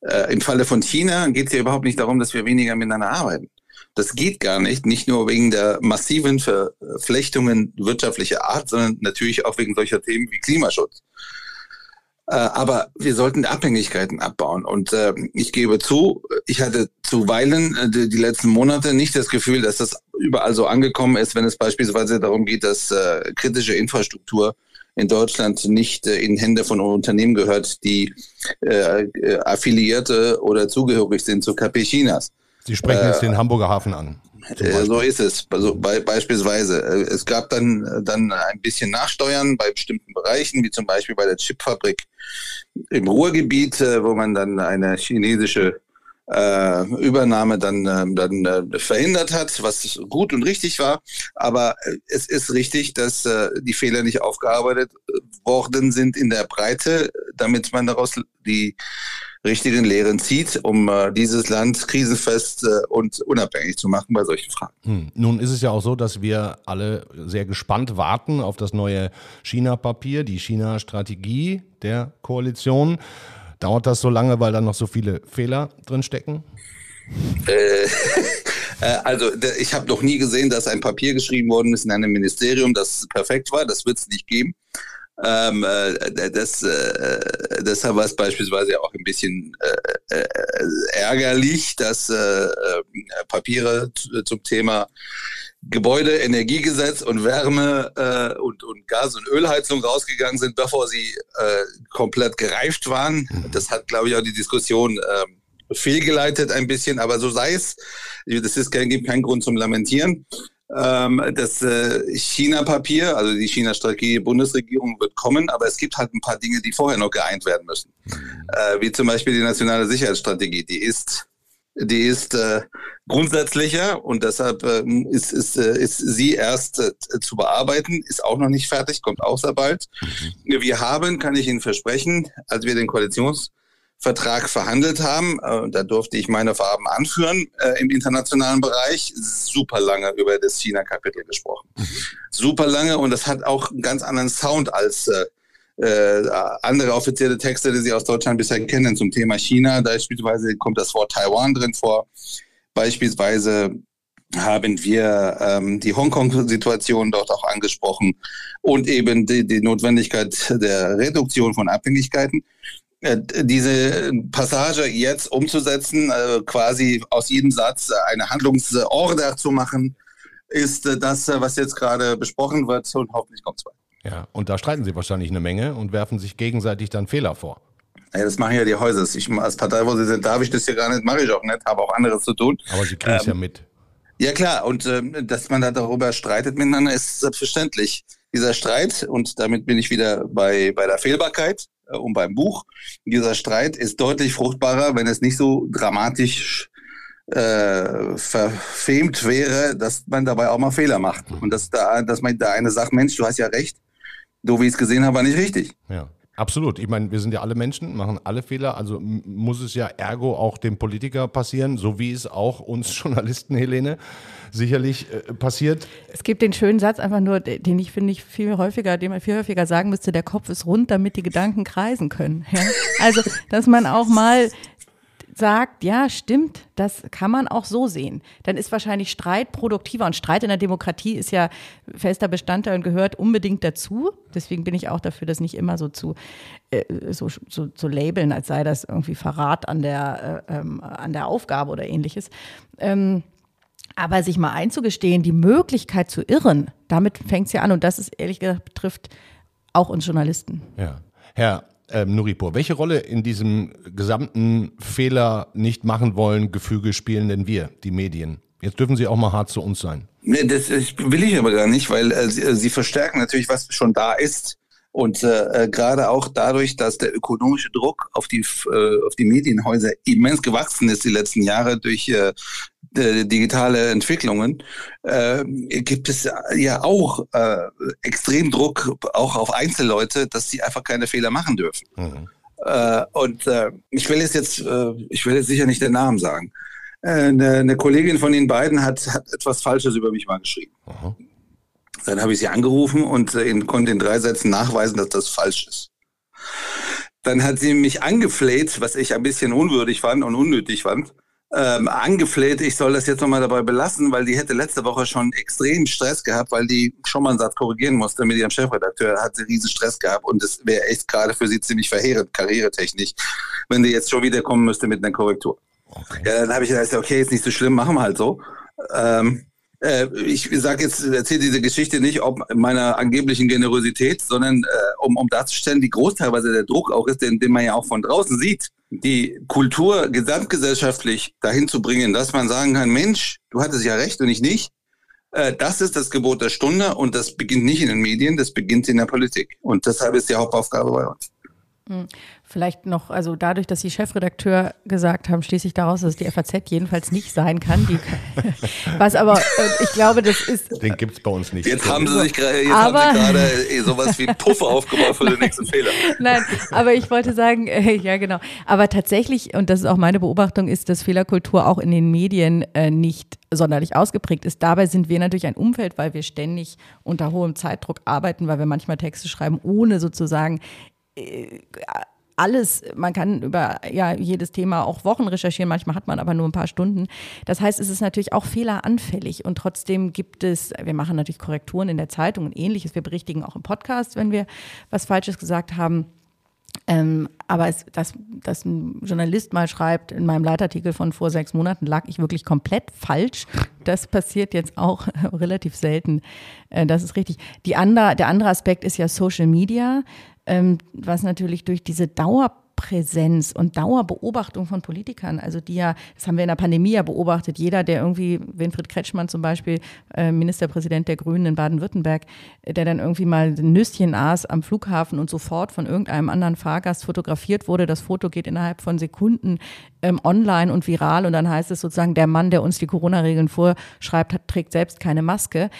Äh, Im Falle von China geht es ja überhaupt nicht darum, dass wir weniger miteinander arbeiten. Das geht gar nicht, nicht nur wegen der massiven Verflechtungen wirtschaftlicher Art, sondern natürlich auch wegen solcher Themen wie Klimaschutz. Äh, aber wir sollten Abhängigkeiten abbauen. Und äh, ich gebe zu, ich hatte zuweilen äh, die, die, letzten Monate nicht das Gefühl, dass das überall so angekommen ist, wenn es beispielsweise darum geht, dass äh, kritische Infrastruktur in Deutschland nicht äh, in Hände von Unternehmen gehört, die äh, äh affiliierte oder zugehörig sind zu KP Chinas. Sie sprechen jetzt den Hamburger Hafen an. Äh, so ist es. Also bei, beispielsweise. Äh, es gab dann, äh, dann ein bisschen Nachsteuern bei bestimmten Bereichen, wie zum Beispiel bei der Chipfabrik im Ruhrgebiet, wo man dann eine chinesische äh, Übernahme dann, äh, dann verhindert hat, was gut und richtig war. Aber es ist richtig, dass äh, die Fehler nicht aufgearbeitet worden sind in der Breite, damit man daraus die richtigen Lehren zieht, um äh, dieses Land krisenfest äh, und unabhängig zu machen bei solchen Fragen. Hm. Nun ist es ja auch so, dass wir alle sehr gespannt warten auf das neue China-Papier, die China-Strategie der Koalition. Dauert das so lange, weil da noch so viele Fehler drin stecken? Äh, äh also ich habe noch nie gesehen, dass ein Papier geschrieben worden ist in einem Ministerium, das perfekt war. Das wird es nicht geben. Ähm, äh, das, äh, deshalb war es beispielsweise auch ein bisschen äh, äh ärgerlich, dass äh, Papiere zum Thema Gebäude, Energiegesetz und Wärme äh, und, und Gas- und Ölheizung rausgegangen sind, bevor sie äh, komplett gereift waren. Mhm. Das hat, glaube ich, auch die Diskussion äh, fehlgeleitet ein bisschen, aber so sei es. Das ist kein, gibt keinen Grund zum Lamentieren. Ähm, das äh, China-Papier, also die China-Strategie der Bundesregierung wird kommen, aber es gibt halt ein paar Dinge, die vorher noch geeint werden müssen. Mhm. Äh, wie zum Beispiel die nationale Sicherheitsstrategie. Die ist die ist äh, grundsätzlicher und deshalb äh, ist, ist, äh, ist sie erst äh, zu bearbeiten, ist auch noch nicht fertig, kommt auch sehr bald. Mhm. Wir haben, kann ich Ihnen versprechen, als wir den Koalitionsvertrag verhandelt haben, äh, da durfte ich meine Farben anführen, äh, im internationalen Bereich, super lange über das China-Kapitel gesprochen. Mhm. Super lange und das hat auch einen ganz anderen Sound als äh, äh, andere offizielle Texte, die Sie aus Deutschland bisher kennen zum Thema China. Da beispielsweise kommt das Wort Taiwan drin vor. Beispielsweise haben wir ähm, die Hongkong-Situation dort auch angesprochen und eben die, die Notwendigkeit der Reduktion von Abhängigkeiten. Äh, diese Passage jetzt umzusetzen, äh, quasi aus jedem Satz eine Handlungsorder zu machen, ist äh, das, was jetzt gerade besprochen wird und hoffentlich kommt es bald. Ja, und da streiten sie wahrscheinlich eine Menge und werfen sich gegenseitig dann Fehler vor. Ja, das machen ja die Häuser. Ich, als Parteivorsitzender darf ich das hier gar nicht, mache ich auch nicht, habe auch anderes zu tun. Aber Sie kriegen es ähm, ja mit. Ja klar, und ähm, dass man da darüber streitet miteinander, ist selbstverständlich. Dieser Streit, und damit bin ich wieder bei, bei der Fehlbarkeit äh, und beim Buch, dieser Streit ist deutlich fruchtbarer, wenn es nicht so dramatisch äh, verfemt wäre, dass man dabei auch mal Fehler macht. Und dass da, dass man da eine sagt, Mensch, du hast ja recht, so wie ich es gesehen habe, war nicht richtig. Ja. Absolut. Ich meine, wir sind ja alle Menschen, machen alle Fehler. Also muss es ja ergo auch dem Politiker passieren, so wie es auch uns Journalisten, Helene, sicherlich äh, passiert. Es gibt den schönen Satz einfach nur, den ich finde ich viel häufiger, den man viel häufiger sagen müsste, der Kopf ist rund, damit die Gedanken kreisen können. Ja? Also, dass man auch mal sagt, ja, stimmt, das kann man auch so sehen. Dann ist wahrscheinlich Streit produktiver und Streit in der Demokratie ist ja fester Bestandteil und gehört unbedingt dazu. Deswegen bin ich auch dafür, das nicht immer so zu äh, so, so, so labeln, als sei das irgendwie Verrat an der, äh, ähm, an der Aufgabe oder ähnliches. Ähm, aber sich mal einzugestehen, die Möglichkeit zu irren, damit fängt es ja an und das ist ehrlich gesagt betrifft auch uns Journalisten. Ja. Herr ähm, Nuripur, welche Rolle in diesem gesamten Fehler nicht machen wollen Gefüge spielen denn wir, die Medien? Jetzt dürfen Sie auch mal hart zu uns sein. Nee, das will ich aber gar nicht, weil äh, sie, äh, sie verstärken natürlich, was schon da ist. Und äh, äh, gerade auch dadurch, dass der ökonomische Druck auf die, äh, auf die Medienhäuser immens gewachsen ist die letzten Jahre durch äh, digitale Entwicklungen, äh, gibt es ja auch äh, extrem Druck auch auf Einzelleute, dass sie einfach keine Fehler machen dürfen. Mhm. Äh, und äh, ich will jetzt jetzt, äh, ich will jetzt sicher nicht den Namen sagen. Äh, eine, eine Kollegin von den beiden hat, hat etwas Falsches über mich mal geschrieben. Mhm. Dann habe ich sie angerufen und äh, konnte in drei Sätzen nachweisen, dass das falsch ist. Dann hat sie mich angefleht, was ich ein bisschen unwürdig fand und unnötig fand, ähm, angefleht, ich soll das jetzt nochmal dabei belassen, weil die hätte letzte Woche schon extrem Stress gehabt, weil die schon mal einen Satz korrigieren musste mit ihrem Chefredakteur, hat sie riesen Stress gehabt und das wäre echt gerade für sie ziemlich verheerend, karrieretechnisch, wenn die jetzt schon wieder kommen müsste mit einer Korrektur. Okay. Ja, dann habe ich gesagt, okay, ist nicht so schlimm, machen wir halt so. Ähm, äh, ich sage jetzt, erzähle diese Geschichte nicht ob meiner angeblichen Generosität, sondern äh, um, um darzustellen, wie groß teilweise der Druck auch ist, den, den man ja auch von draußen sieht, die Kultur gesamtgesellschaftlich dahin zu bringen, dass man sagen kann, Mensch, du hattest ja recht und ich nicht. Äh, das ist das Gebot der Stunde und das beginnt nicht in den Medien, das beginnt in der Politik. Und deshalb ist die Hauptaufgabe bei uns. Vielleicht noch, also dadurch, dass Sie Chefredakteur gesagt haben, schließe ich daraus, dass es die FAZ jedenfalls nicht sein kann. Die, was aber, äh, ich glaube, das ist. Den gibt es bei uns nicht. Jetzt haben Sie sich gerade, jetzt aber, haben Sie gerade eh sowas wie einen Puff aufgebaut für den nächsten Fehler. Nein, aber ich wollte sagen, äh, ja genau. Aber tatsächlich, und das ist auch meine Beobachtung, ist, dass Fehlerkultur auch in den Medien äh, nicht sonderlich ausgeprägt ist. Dabei sind wir natürlich ein Umfeld, weil wir ständig unter hohem Zeitdruck arbeiten, weil wir manchmal Texte schreiben, ohne sozusagen äh, alles, man kann über ja, jedes Thema auch Wochen recherchieren, manchmal hat man aber nur ein paar Stunden. Das heißt, es ist natürlich auch fehleranfällig und trotzdem gibt es, wir machen natürlich Korrekturen in der Zeitung und ähnliches, wir berichtigen auch im Podcast, wenn wir was Falsches gesagt haben. Ähm, aber es, dass, dass ein Journalist mal schreibt, in meinem Leitartikel von vor sechs Monaten lag ich wirklich komplett falsch. Das passiert jetzt auch relativ selten. Äh, das ist richtig. Die andere, der andere Aspekt ist ja Social Media ähm, was natürlich durch diese Dauerpräsenz und Dauerbeobachtung von Politikern, also die ja, das haben wir in der Pandemie ja beobachtet, jeder, der irgendwie, Winfried Kretschmann zum Beispiel, äh, Ministerpräsident der Grünen in Baden-Württemberg, der dann irgendwie mal ein Nüsschen aß am Flughafen und sofort von irgendeinem anderen Fahrgast fotografiert wurde. Das Foto geht innerhalb von Sekunden ähm, online und viral und dann heißt es sozusagen, der Mann, der uns die Corona-Regeln vorschreibt, hat, trägt selbst keine Maske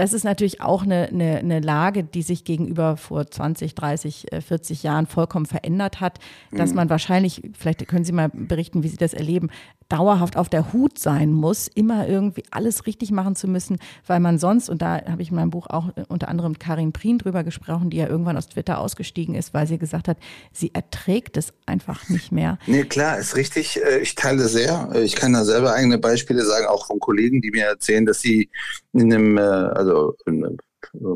das ist natürlich auch eine, eine, eine Lage, die sich gegenüber vor 20, 30, 40 Jahren vollkommen verändert hat, dass mhm. man wahrscheinlich, vielleicht können Sie mal berichten, wie Sie das erleben, dauerhaft auf der Hut sein muss, immer irgendwie alles richtig machen zu müssen, weil man sonst, und da habe ich in meinem Buch auch äh, unter anderem Karin Prien drüber gesprochen, die ja irgendwann aus Twitter ausgestiegen ist, weil sie gesagt hat, sie erträgt es einfach nicht mehr. Nee, klar, ist richtig. Äh, ich teile sehr. Ich kann da selber eigene Beispiele sagen, auch von Kollegen, die mir erzählen, dass sie in einem, äh, also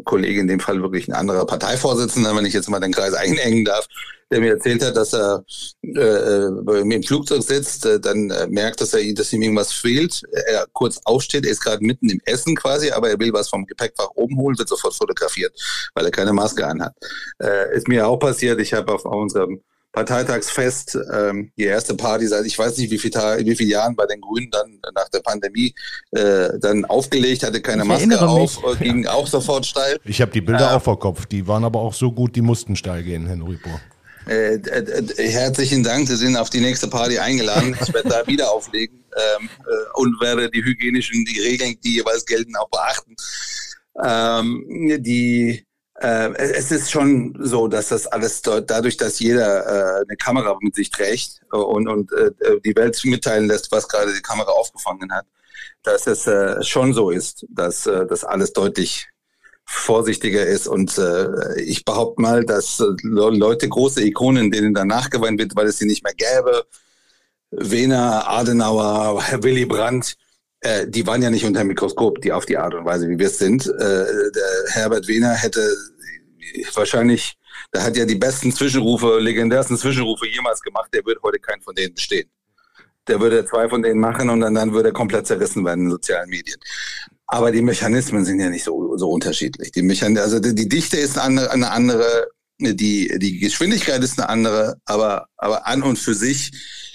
Kollege in dem Fall wirklich ein anderer Parteivorsitzender, wenn ich jetzt mal den Kreis einengen darf, der mir erzählt hat, dass er äh, im Flugzeug sitzt, äh, dann äh, merkt, dass er, dass ihm irgendwas fehlt. Er kurz aufsteht, er ist gerade mitten im Essen quasi, aber er will was vom Gepäckfach oben holen, wird sofort fotografiert, weil er keine Maske anhat. Äh, ist mir auch passiert. Ich habe auf unserem Parteitagsfest, ähm, die erste Party seit ich weiß nicht wie viel, wie viele Jahren bei den Grünen dann nach der Pandemie äh, dann aufgelegt, hatte keine ich Maske auf, mich. Ging ja. auch sofort steil. Ich habe die Bilder äh, auch vor Kopf, die waren aber auch so gut, die mussten steil gehen, Herr Nuripur. Äh, äh, äh, herzlichen Dank, Sie sind auf die nächste Party eingeladen. Ich werde da wieder auflegen ähm, äh, und werde die hygienischen, die Regeln, die jeweils gelten, auch beachten. Ähm, die äh, es ist schon so, dass das alles dort, dadurch, dass jeder äh, eine Kamera mit sich trägt und, und äh, die Welt mitteilen lässt, was gerade die Kamera aufgefangen hat, dass es äh, schon so ist, dass äh, das alles deutlich vorsichtiger ist. Und äh, ich behaupte mal, dass äh, Leute, große Ikonen, denen danach geweint wird, weil es sie nicht mehr gäbe, Wehner, Adenauer, Willy Brandt, äh, die waren ja nicht unter dem Mikroskop, die auf die Art und Weise, wie wir es sind. Äh, der Herbert Wehner hätte wahrscheinlich, der hat ja die besten Zwischenrufe, legendärsten Zwischenrufe jemals gemacht, der würde heute keinen von denen bestehen. Der würde zwei von denen machen und dann, dann würde er komplett zerrissen werden in sozialen Medien. Aber die Mechanismen sind ja nicht so, so unterschiedlich. Die Mechan also die, die Dichte ist eine, eine andere, die, die Geschwindigkeit ist eine andere, aber, aber an und für sich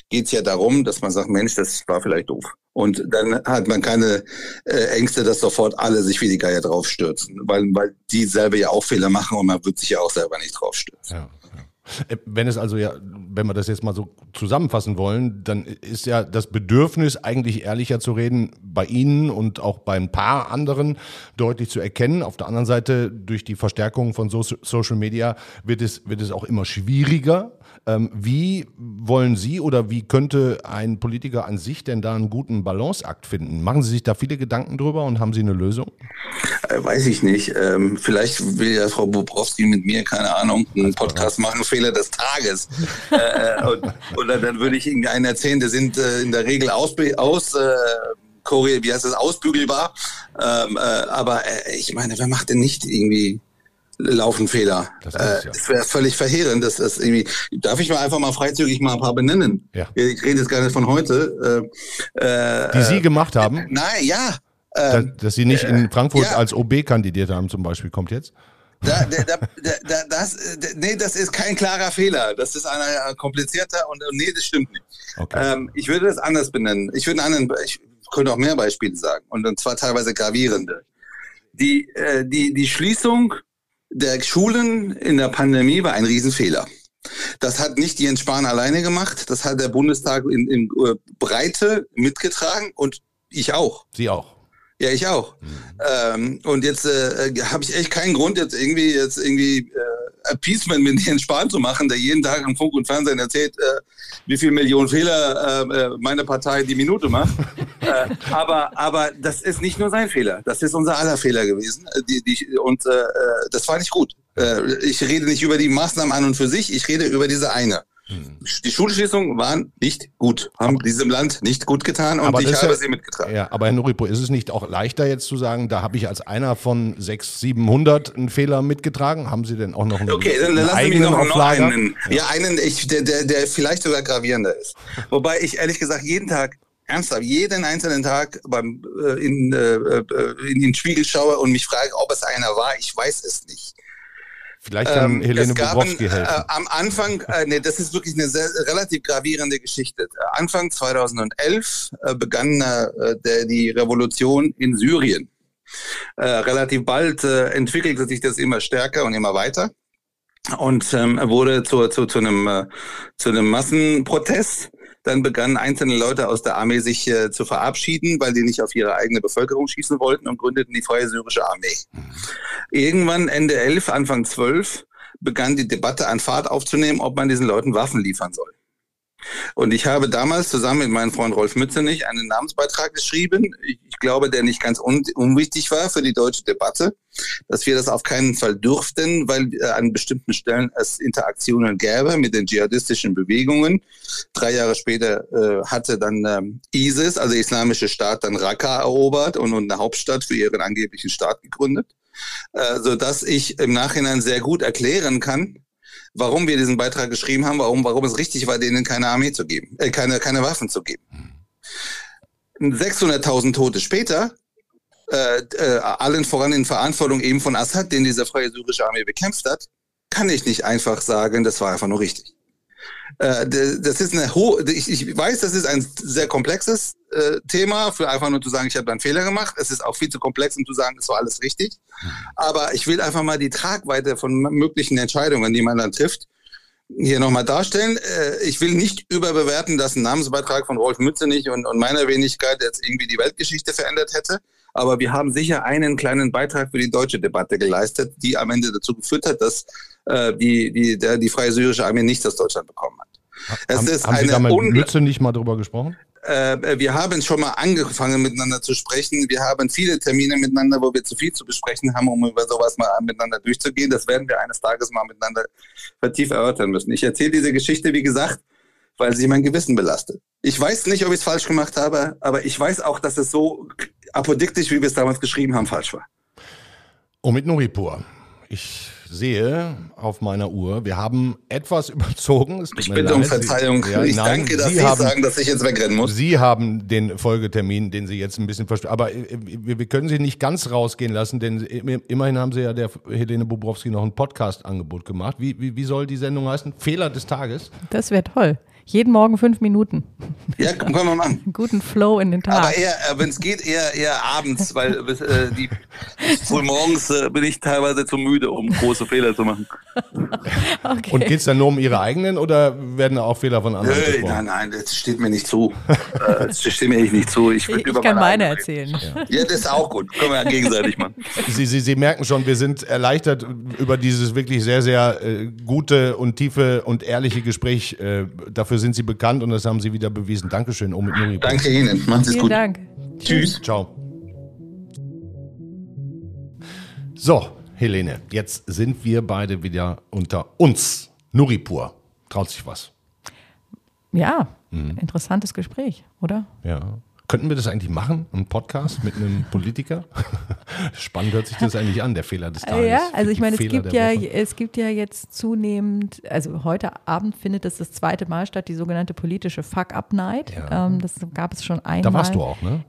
geht es ja darum, dass man sagt, Mensch, das war vielleicht doof. Und dann hat man keine äh, Ängste, dass sofort alle sich wie die Geier draufstürzen, weil, weil die selber ja auch Fehler machen und man wird sich ja auch selber nicht draufstürzen. Ja. Äh, wenn es also ja, wenn wir das jetzt mal so zusammenfassen wollen, dann ist ja das Bedürfnis, eigentlich ehrlicher zu reden, bei Ihnen und auch bei ein paar anderen deutlich zu erkennen. Auf der anderen Seite, durch die Verstärkung von Social Media wird es, wird es auch immer schwieriger, wie wollen Sie oder wie könnte ein Politiker an sich denn da einen guten Balanceakt finden? Machen Sie sich da viele Gedanken drüber und haben Sie eine Lösung? Äh, weiß ich nicht. Ähm, vielleicht will ja Frau Bobrowski mit mir, keine Ahnung, einen Podcast machen, Fehler des Tages. äh, und, oder dann würde ich Ihnen einen erzählen, der sind äh, in der Regel aus, aus wie heißt das, ausbügelbar. Ähm, äh, aber ich meine, wer macht denn nicht irgendwie laufen Fehler. Das, äh, ja. wäre völlig verheerend. Das ist irgendwie, darf ich mal einfach mal freizügig mal ein paar benennen? Ja. Ich rede jetzt gar nicht von heute. Äh, äh Die Sie gemacht haben? Äh, nein, ja. Dass, dass, Sie nicht in Frankfurt ja. als OB kandidiert haben, zum Beispiel, kommt jetzt? Da, da, da, da, das, nee, das ist kein klarer Fehler. Das ist einer komplizierter und nee, das stimmt nicht. Okay. Ähm, ich würde das anders benennen. Ich würde einen anderen, ich könnte auch mehr Beispiele sagen und, und zwar teilweise gravierende. Die, äh, die, die Schließung der Schulen in der Pandemie war ein Riesenfehler. Das hat nicht Jens Spahn alleine gemacht, das hat der Bundestag in, in äh, Breite mitgetragen und ich auch. Sie auch. Ja, ich auch. Mhm. Ähm, und jetzt äh, habe ich echt keinen Grund, jetzt irgendwie jetzt irgendwie äh, Appeasement mit Jens Spahn zu machen, der jeden Tag im Funk und Fernsehen erzählt, äh, wie viel Millionen Fehler äh, äh meine Partei die Minute macht. äh, aber aber das ist nicht nur sein Fehler, das ist unser aller Fehler gewesen. Äh, die, die, und äh, äh, das war nicht gut. Äh, ich rede nicht über die Maßnahmen an und für sich, ich rede über diese eine. Die Schulschließungen waren nicht gut, haben aber, diesem Land nicht gut getan und aber ich habe ja, sie mitgetragen. Ja, aber Herr Nuripo, ist es nicht auch leichter jetzt zu sagen, da habe ich als einer von 600, 700 einen Fehler mitgetragen? Haben Sie denn auch noch einen Okay, dann lassen Sie mich noch, noch einen. Ja, ja einen, ich, der, der, der vielleicht sogar gravierender ist. Wobei ich ehrlich gesagt jeden Tag ernsthaft jeden einzelnen Tag beim, äh, in, äh, äh in den Spiegel schaue und mich frage, ob es einer war. Ich weiß es nicht. Vielleicht kann ähm, Helene Bobrowski helfen. Äh, am Anfang, äh, nee, das ist wirklich eine sehr, relativ gravierende Geschichte. Anfang 2011 äh, begann äh, der, die Revolution in Syrien. Äh, relativ bald äh, entwickelte sich das immer stärker und immer weiter und ähm, wurde zu, zu, zu, einem, zu einem Massenprotest. Dann begannen einzelne Leute aus der Armee sich äh, zu verabschieden, weil die nicht auf ihre eigene Bevölkerung schießen wollten und gründeten die Freie Syrische Armee. Mhm. Irgendwann Ende 11, Anfang 12 begann die Debatte an Fahrt aufzunehmen, ob man diesen Leuten Waffen liefern soll. Und ich habe damals zusammen mit meinem Freund Rolf Mützenich einen Namensbeitrag geschrieben. Ich, glaube, der nicht ganz un unwichtig war für die deutsche Debatte, dass wir das auf keinen Fall dürften, weil äh, an bestimmten Stellen es Interaktionen gäbe mit den dschihadistischen Bewegungen. Drei Jahre später äh, hatte dann ähm, ISIS, also Islamische Staat, dann Raqqa erobert und, und eine Hauptstadt für ihren angeblichen Staat gegründet, äh, so dass ich im Nachhinein sehr gut erklären kann, warum wir diesen Beitrag geschrieben haben, warum, warum es richtig war, denen keine Armee zu geben, äh, keine, keine Waffen zu geben. 600.000 Tote später, äh, äh, allen voran in Verantwortung eben von Assad, den diese freie syrische Armee bekämpft hat, kann ich nicht einfach sagen, das war einfach nur richtig. Äh, das ist eine hohe, ich, ich weiß, das ist ein sehr komplexes äh, Thema, für einfach nur zu sagen, ich habe einen Fehler gemacht. Es ist auch viel zu komplex, um zu sagen, es war alles richtig. Aber ich will einfach mal die Tragweite von möglichen Entscheidungen, die man dann trifft, hier nochmal darstellen. Äh, ich will nicht überbewerten, dass ein Namensbeitrag von Rolf Mützenich und, und meiner Wenigkeit jetzt irgendwie die Weltgeschichte verändert hätte. Aber wir haben sicher einen kleinen Beitrag für die deutsche Debatte geleistet, die am Ende dazu geführt hat, dass äh, die, die, der, die Freie Syrische Armee nicht aus Deutschland bekommen hat. Es haben, ist haben Sie da mit nicht mal drüber gesprochen? Äh, wir haben schon mal angefangen miteinander zu sprechen. Wir haben viele Termine miteinander, wo wir zu viel zu besprechen haben, um über sowas mal miteinander durchzugehen. Das werden wir eines Tages mal miteinander vertieft erörtern müssen. Ich erzähle diese Geschichte, wie gesagt, weil sie mein Gewissen belastet. Ich weiß nicht, ob ich es falsch gemacht habe, aber ich weiß auch, dass es so apodiktisch, wie wir es damals geschrieben haben, falsch war. Omid Nuripur. Ich sehe auf meiner Uhr, wir haben etwas überzogen. ich bitte um Verzeihung. Sie, ja, ich nein, danke, dass Sie, Sie haben, sagen, dass ich jetzt wegrennen muss. Sie haben den Folgetermin, den Sie jetzt ein bisschen verstehen. Aber äh, wir, wir, können Sie nicht ganz rausgehen lassen, denn immerhin haben Sie ja der Helene Bobrowski noch ein Podcast-Angebot gemacht. Wie, wie, wie soll die Sendung heißen? Fehler des Tages? Das wäre toll. Jeden Morgen fünf Minuten. Ja, können wir machen. Guten Flow in den Tag. Aber eher, äh, wenn es geht, eher, eher abends, weil äh, die, früh morgens äh, bin ich teilweise zu müde, um große Fehler zu machen. Okay. Und geht es dann nur um Ihre eigenen oder werden da auch Fehler von anderen? Nö, nein, nein, das steht mir nicht zu. Äh, das steht mir echt nicht zu. Ich, ich, ich kann meine erzählen. Ja. ja. das ist auch gut. Können wir ja gegenseitig machen. Sie, Sie, Sie merken schon, wir sind erleichtert über dieses wirklich sehr, sehr äh, gute und tiefe und ehrliche Gespräch. Äh, dafür sind Sie bekannt und das haben Sie wieder bewiesen. Dankeschön, Omid Nuri. Danke Ihnen. Machen Sie es gut. Dank. Tschüss. Ciao. So, Helene, jetzt sind wir beide wieder unter uns. Nuripur. Traut sich was? Ja, mhm. interessantes Gespräch, oder? Ja. Könnten wir das eigentlich machen, ein Podcast mit einem Politiker? Spannend hört sich das eigentlich an, der Fehler des Tages. Ja, also ich meine, es gibt ja, es gibt ja jetzt zunehmend, also heute Abend findet es das zweite Mal statt, die sogenannte politische Fuck-Up-Night. Ja. Ähm, das gab es schon einmal. Da warst du auch, ne?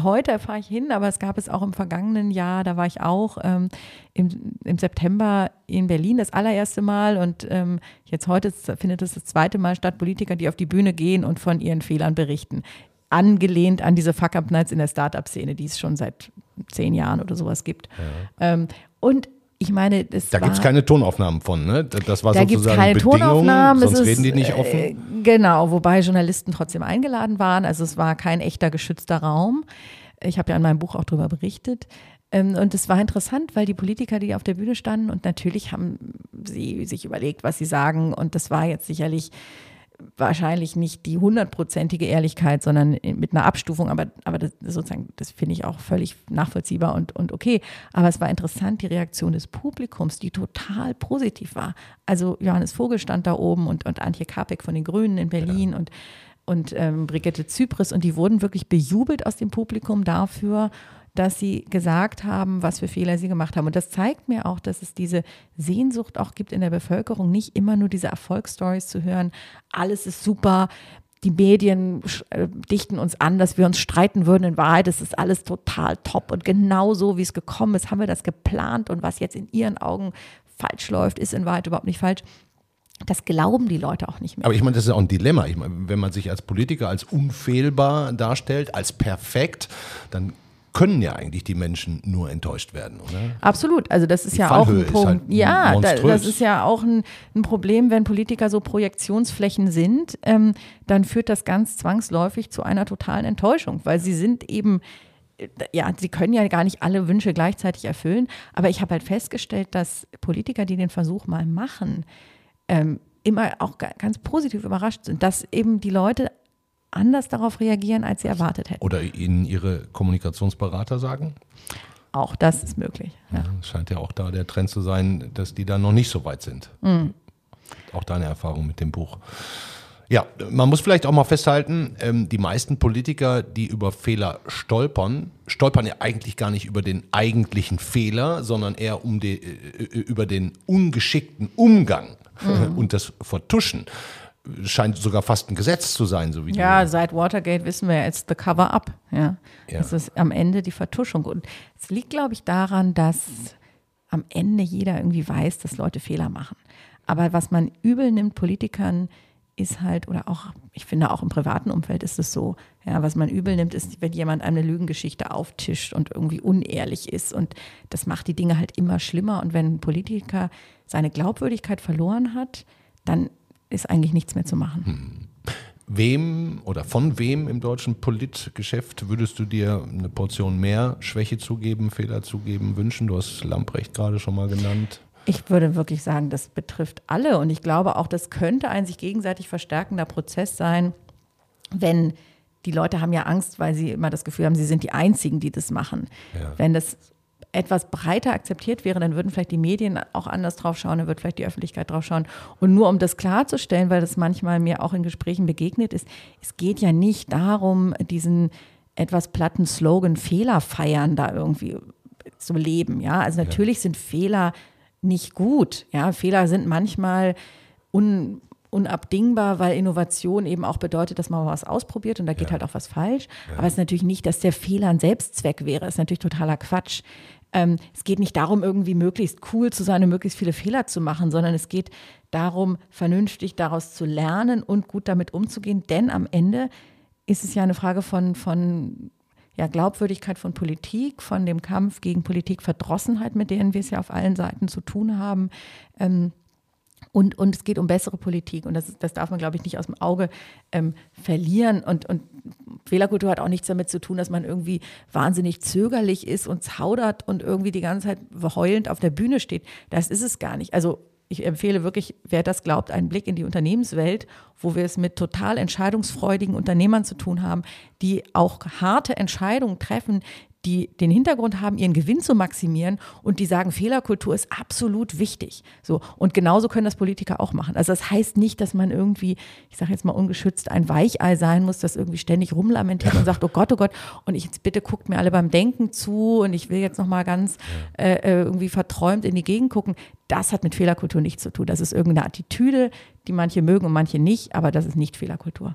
Heute fahre ich hin, aber es gab es auch im vergangenen Jahr, da war ich auch ähm, im, im September in Berlin das allererste Mal und ähm, jetzt heute findet es das zweite Mal statt, Politiker, die auf die Bühne gehen und von ihren Fehlern berichten angelehnt an diese Fuck-Up-Nights in der Startup-Szene, die es schon seit zehn Jahren oder sowas gibt. Ja. Ähm, und ich meine, das Da gibt es keine Tonaufnahmen von, ne? Das war da sozusagen keine Bedingung, Tonaufnahmen. sonst es ist, reden die nicht offen. Äh, genau, wobei Journalisten trotzdem eingeladen waren. Also es war kein echter geschützter Raum. Ich habe ja in meinem Buch auch darüber berichtet. Ähm, und es war interessant, weil die Politiker, die auf der Bühne standen, und natürlich haben sie sich überlegt, was sie sagen. Und das war jetzt sicherlich wahrscheinlich nicht die hundertprozentige Ehrlichkeit, sondern mit einer Abstufung, aber, aber das sozusagen, das finde ich auch völlig nachvollziehbar und, und okay. Aber es war interessant, die Reaktion des Publikums, die total positiv war. Also Johannes Vogel stand da oben und, und Antje Kapek von den Grünen in Berlin ja. und, und ähm, Brigitte Zypris und die wurden wirklich bejubelt aus dem Publikum dafür, dass sie gesagt haben, was für Fehler sie gemacht haben. Und das zeigt mir auch, dass es diese Sehnsucht auch gibt in der Bevölkerung, nicht immer nur diese Erfolgsstories zu hören, alles ist super, die Medien äh, dichten uns an, dass wir uns streiten würden. In Wahrheit ist es alles total top und genau so, wie es gekommen ist, haben wir das geplant und was jetzt in ihren Augen falsch läuft, ist in Wahrheit überhaupt nicht falsch. Das glauben die Leute auch nicht mehr. Aber ich meine, das ist auch ein Dilemma. Ich meine, wenn man sich als Politiker als unfehlbar darstellt, als perfekt, dann können ja eigentlich die Menschen nur enttäuscht werden, oder? Absolut. Also das ist die ja Fallhöhe auch ein Punkt. Halt ja, monströs. das ist ja auch ein, ein, Problem, wenn Politiker so Projektionsflächen sind, ähm, dann führt das ganz zwangsläufig zu einer totalen Enttäuschung, weil sie sind eben äh, ja, sie können ja gar nicht alle Wünsche gleichzeitig erfüllen. Aber ich habe halt festgestellt, dass Politiker, die den Versuch mal machen, ähm, immer auch ganz positiv überrascht sind, dass eben die Leute anders darauf reagieren, als sie erwartet hätten. Oder Ihnen Ihre Kommunikationsberater sagen? Auch das ist möglich. Ja. Ja, scheint ja auch da der Trend zu sein, dass die da noch nicht so weit sind. Mhm. Auch deine Erfahrung mit dem Buch. Ja, man muss vielleicht auch mal festhalten, ähm, die meisten Politiker, die über Fehler stolpern, stolpern ja eigentlich gar nicht über den eigentlichen Fehler, sondern eher um die, äh, über den ungeschickten Umgang mhm. und das Vertuschen scheint sogar fast ein Gesetz zu sein, so wie Ja, seit Watergate wissen wir jetzt the cover up. Ja. ja. Das ist am Ende die Vertuschung. Und es liegt, glaube ich, daran, dass am Ende jeder irgendwie weiß, dass Leute Fehler machen. Aber was man übel nimmt, Politikern, ist halt, oder auch, ich finde auch im privaten Umfeld ist es so, ja, was man übel nimmt, ist, wenn jemand eine Lügengeschichte auftischt und irgendwie unehrlich ist. Und das macht die Dinge halt immer schlimmer. Und wenn ein Politiker seine Glaubwürdigkeit verloren hat, dann ist eigentlich nichts mehr zu machen. Hm. Wem oder von wem im deutschen Politgeschäft würdest du dir eine Portion mehr Schwäche zugeben, Fehler zugeben, wünschen? Du hast Lamprecht gerade schon mal genannt. Ich würde wirklich sagen, das betrifft alle. Und ich glaube auch, das könnte ein sich gegenseitig verstärkender Prozess sein, wenn die Leute haben ja Angst, weil sie immer das Gefühl haben, sie sind die Einzigen, die das machen. Ja. Wenn das etwas breiter akzeptiert wäre, dann würden vielleicht die Medien auch anders drauf schauen, dann wird vielleicht die Öffentlichkeit drauf schauen. Und nur um das klarzustellen, weil das manchmal mir auch in Gesprächen begegnet ist, es geht ja nicht darum, diesen etwas platten Slogan Fehler feiern da irgendwie zu leben. Ja, also natürlich ja. sind Fehler nicht gut. Ja, Fehler sind manchmal un, unabdingbar, weil Innovation eben auch bedeutet, dass man was ausprobiert und da geht ja. halt auch was falsch. Ja. Aber es ist natürlich nicht, dass der Fehler ein Selbstzweck wäre. Das ist natürlich totaler Quatsch. Ähm, es geht nicht darum, irgendwie möglichst cool zu sein und möglichst viele Fehler zu machen, sondern es geht darum, vernünftig daraus zu lernen und gut damit umzugehen. Denn am Ende ist es ja eine Frage von, von ja, Glaubwürdigkeit von Politik, von dem Kampf gegen Politikverdrossenheit, mit denen wir es ja auf allen Seiten zu tun haben. Ähm, und, und es geht um bessere Politik und das, das darf man, glaube ich, nicht aus dem Auge ähm, verlieren. Und, und Fehlerkultur hat auch nichts damit zu tun, dass man irgendwie wahnsinnig zögerlich ist und zaudert und irgendwie die ganze Zeit heulend auf der Bühne steht. Das ist es gar nicht. Also ich empfehle wirklich, wer das glaubt, einen Blick in die Unternehmenswelt, wo wir es mit total entscheidungsfreudigen Unternehmern zu tun haben, die auch harte Entscheidungen treffen, die den Hintergrund haben, ihren Gewinn zu maximieren und die sagen, Fehlerkultur ist absolut wichtig. So und genauso können das Politiker auch machen. Also das heißt nicht, dass man irgendwie, ich sage jetzt mal ungeschützt, ein Weichei sein muss, das irgendwie ständig rumlamentiert und sagt, oh Gott, oh Gott, und ich jetzt bitte guckt mir alle beim Denken zu und ich will jetzt noch mal ganz äh, äh, irgendwie verträumt in die Gegend gucken. Das hat mit Fehlerkultur nichts zu tun. Das ist irgendeine Attitüde, die manche mögen und manche nicht, aber das ist nicht Fehlerkultur.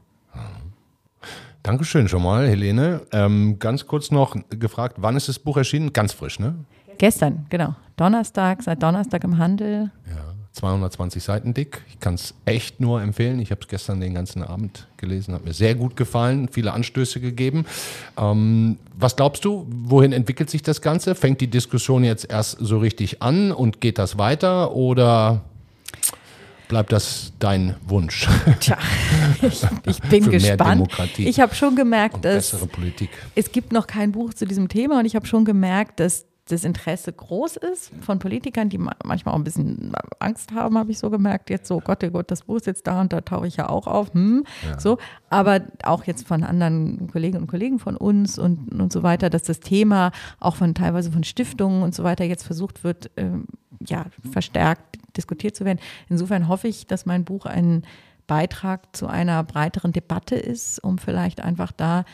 Dankeschön schon mal, Helene. Ähm, ganz kurz noch gefragt, wann ist das Buch erschienen? Ganz frisch, ne? Gestern, genau. Donnerstag, seit Donnerstag im Handel. Ja. 220 Seiten dick. Ich kann es echt nur empfehlen. Ich habe es gestern den ganzen Abend gelesen, hat mir sehr gut gefallen, viele Anstöße gegeben. Ähm, was glaubst du, wohin entwickelt sich das Ganze? Fängt die Diskussion jetzt erst so richtig an und geht das weiter oder bleibt das dein Wunsch? Tja, ich, ich bin Für mehr gespannt. Demokratie Ich habe schon gemerkt, dass bessere Politik. es gibt noch kein Buch zu diesem Thema und ich habe schon gemerkt, dass das Interesse groß ist von Politikern, die ma- manchmal auch ein bisschen Angst haben, habe ich so gemerkt. Jetzt so, Gott, oh Gott, das Buch ist jetzt da und da tauche ich ja auch auf. Hm, So, aber auch jetzt von anderen Kolleginnen und Kollegen von uns und, und so weiter, dass das Thema auch von teilweise von Stiftungen und so weiter jetzt versucht wird, ähm, ja, verstärkt diskutiert zu werden. Insofern hoffe ich, dass mein Buch ein Beitrag zu einer breiteren Debatte ist, um vielleicht einfach da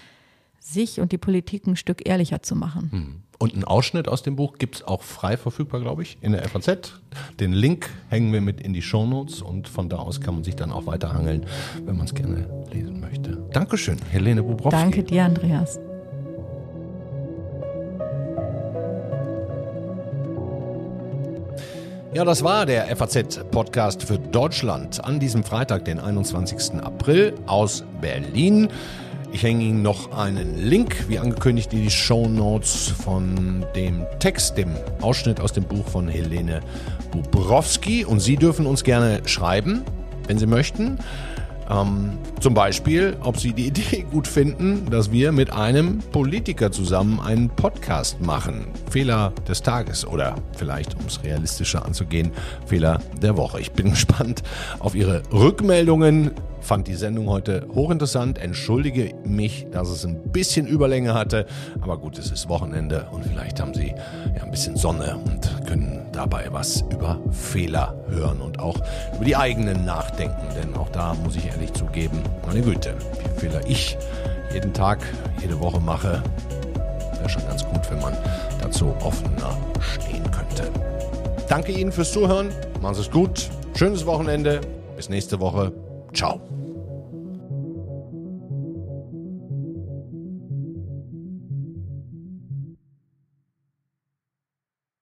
sich und die Politik ein Stück ehrlicher zu machen. Und einen Ausschnitt aus dem Buch gibt es auch frei verfügbar, glaube ich, in der FAZ. Den Link hängen wir mit in die Shownotes und von da aus kann man sich dann auch weiterhangeln, wenn man es gerne lesen möchte. Dankeschön, Helene Bubrowski. Danke dir, Andreas. Ja, das war der FAZ-Podcast für Deutschland an diesem Freitag, den 21. April aus Berlin. Ich hänge Ihnen noch einen Link, wie angekündigt, in die Show Notes von dem Text, dem Ausschnitt aus dem Buch von Helene Bubrowski. Und Sie dürfen uns gerne schreiben, wenn Sie möchten. Ähm, zum Beispiel, ob Sie die Idee gut finden, dass wir mit einem Politiker zusammen einen Podcast machen. Fehler des Tages oder vielleicht, um es realistischer anzugehen, Fehler der Woche. Ich bin gespannt auf Ihre Rückmeldungen. Fand die Sendung heute hochinteressant. Entschuldige mich, dass es ein bisschen Überlänge hatte. Aber gut, es ist Wochenende und vielleicht haben Sie ja ein bisschen Sonne und können dabei was über Fehler hören und auch über die eigenen nachdenken. Denn auch da muss ich ehrlich zugeben, meine Güte, wie Fehler ich jeden Tag, jede Woche mache, wäre schon ganz gut, wenn man dazu offener stehen könnte. Danke Ihnen fürs Zuhören. Machen Sie es gut. Schönes Wochenende. Bis nächste Woche. Ciao.